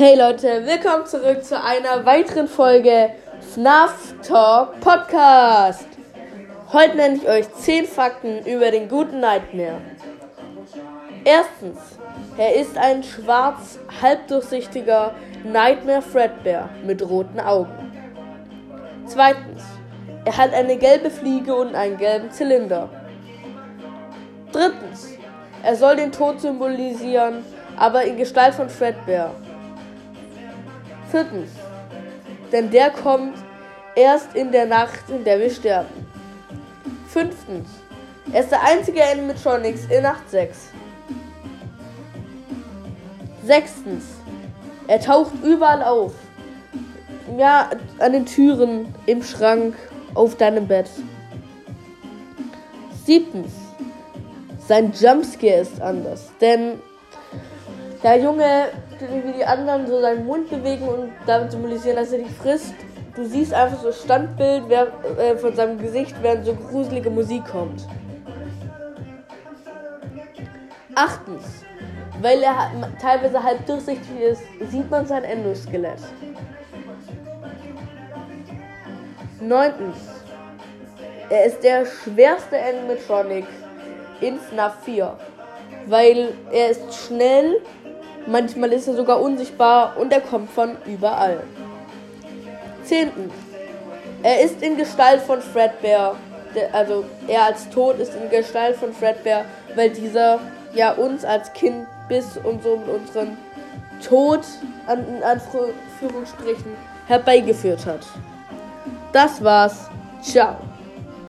Hey Leute, willkommen zurück zu einer weiteren Folge FNAF Talk Podcast. Heute nenne ich euch 10 Fakten über den guten Nightmare. Erstens, er ist ein schwarz halbdurchsichtiger Nightmare Fredbear mit roten Augen. Zweitens, er hat eine gelbe Fliege und einen gelben Zylinder. Drittens, er soll den Tod symbolisieren, aber in Gestalt von Fredbear. Viertens, denn der kommt erst in der Nacht, in der wir sterben. Fünftens, er ist der einzige Animatronics in Nacht 6. Sechstens, er taucht überall auf. Ja, an den Türen, im Schrank, auf deinem Bett. Siebtens, sein Jumpscare ist anders, denn der Junge, wie die anderen, so seinen Mund bewegen und damit symbolisieren, dass er dich frisst. Du siehst einfach so Standbild wer, äh, von seinem Gesicht, während so gruselige Musik kommt. Achtens, weil er teilweise halb durchsichtig ist, sieht man sein Endoskelett. Neuntens, er ist der schwerste Animatronic in FNAF 4, weil er ist schnell, manchmal ist er sogar unsichtbar und er kommt von überall. Zehntens, er ist in Gestalt von Fredbear, also er als Tod ist in Gestalt von Fredbear, weil dieser ja uns als Kind bis und so mit unserem Tod an, Anführungsstrichen herbeigeführt hat. Das war's. Ciao.